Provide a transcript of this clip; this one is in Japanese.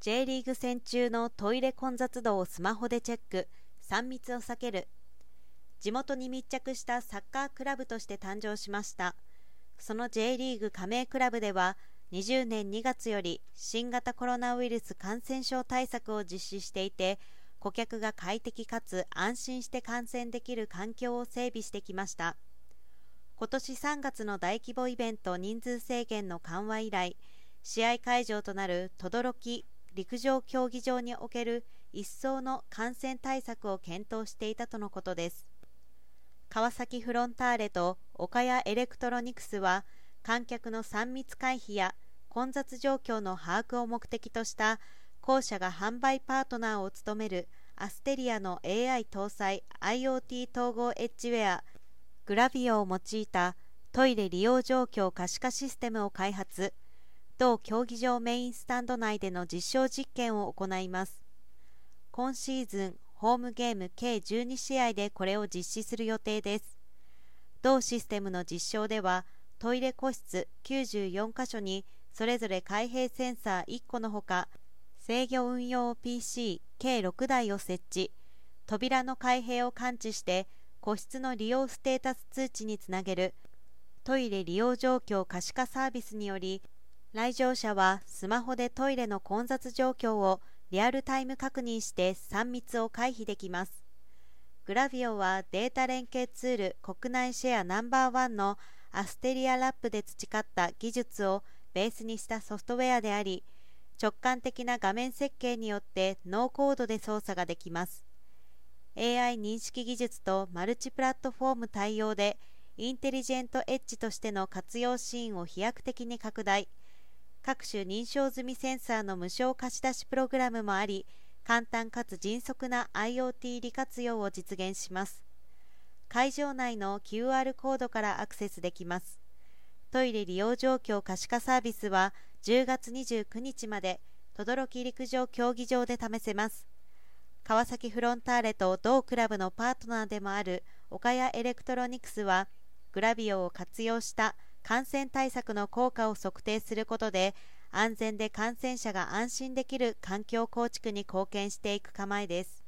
J リーグ戦中のトイレ混雑度をスマホでチェック。3密を避ける。地元に密着したサッカークラブとして誕生しました。その J リーグ加盟クラブでは20年2月より新型コロナウイルス感染症対策を実施していて顧客が快適かつ安心して観戦できる環境を整備してきました。今年3月の大規模イベント人数制限の緩和以来試合会場となる等々力陸上競技場における一層の感染対策を検討していたとのことです。川崎フロンターレと岡谷エレクトロニクスは観客の3密回避や混雑状況の把握を目的とした後者が販売パートナーを務めるアステリアの AI 搭載 IoT 統合エッジウェアグラビオを用いたトイレ利用状況可視化システムを開発。同競技場メインスタンド内での実証実験を行います。今シーズンホームゲーム計12試合でこれを実施する予定です。同システムの実証ではトイレ個室94箇所にそれぞれ開閉センサー1個のほか制御運用 PC 計6台を設置扉の開閉を感知して個室の利用ステータス通知につなげるトイレ利用状況可視化サービスにより来場者はスマホでトイレの混雑状況をリアルタイム確認して3密を回避できます。グラビオはデータ連携ツール国内シェアナンバーワンのアステリアラップで培った技術をベースにしたソフトウェアであり直感的な画面設計によってノーコードで操作ができます。AI 認識技術とマルチプラットフォーム対応でインテリジェントエッジとしての活用シーンを飛躍的に拡大。各種認証済みセンサーの無償貸し出しプログラムもあり簡単かつ迅速な IoT 利活用を実現します。会場内の QR コードからアクセスできます。トイレ利用状況可視化サービスは10月29日まで等々力陸上競技場で試せます。川崎フロンターレと同クラブのパートナーでもある岡谷エレクトロニクスはグラビオを活用した感染対策の効果を測定することで安全で感染者が安心できる環境構築に貢献していく構えです。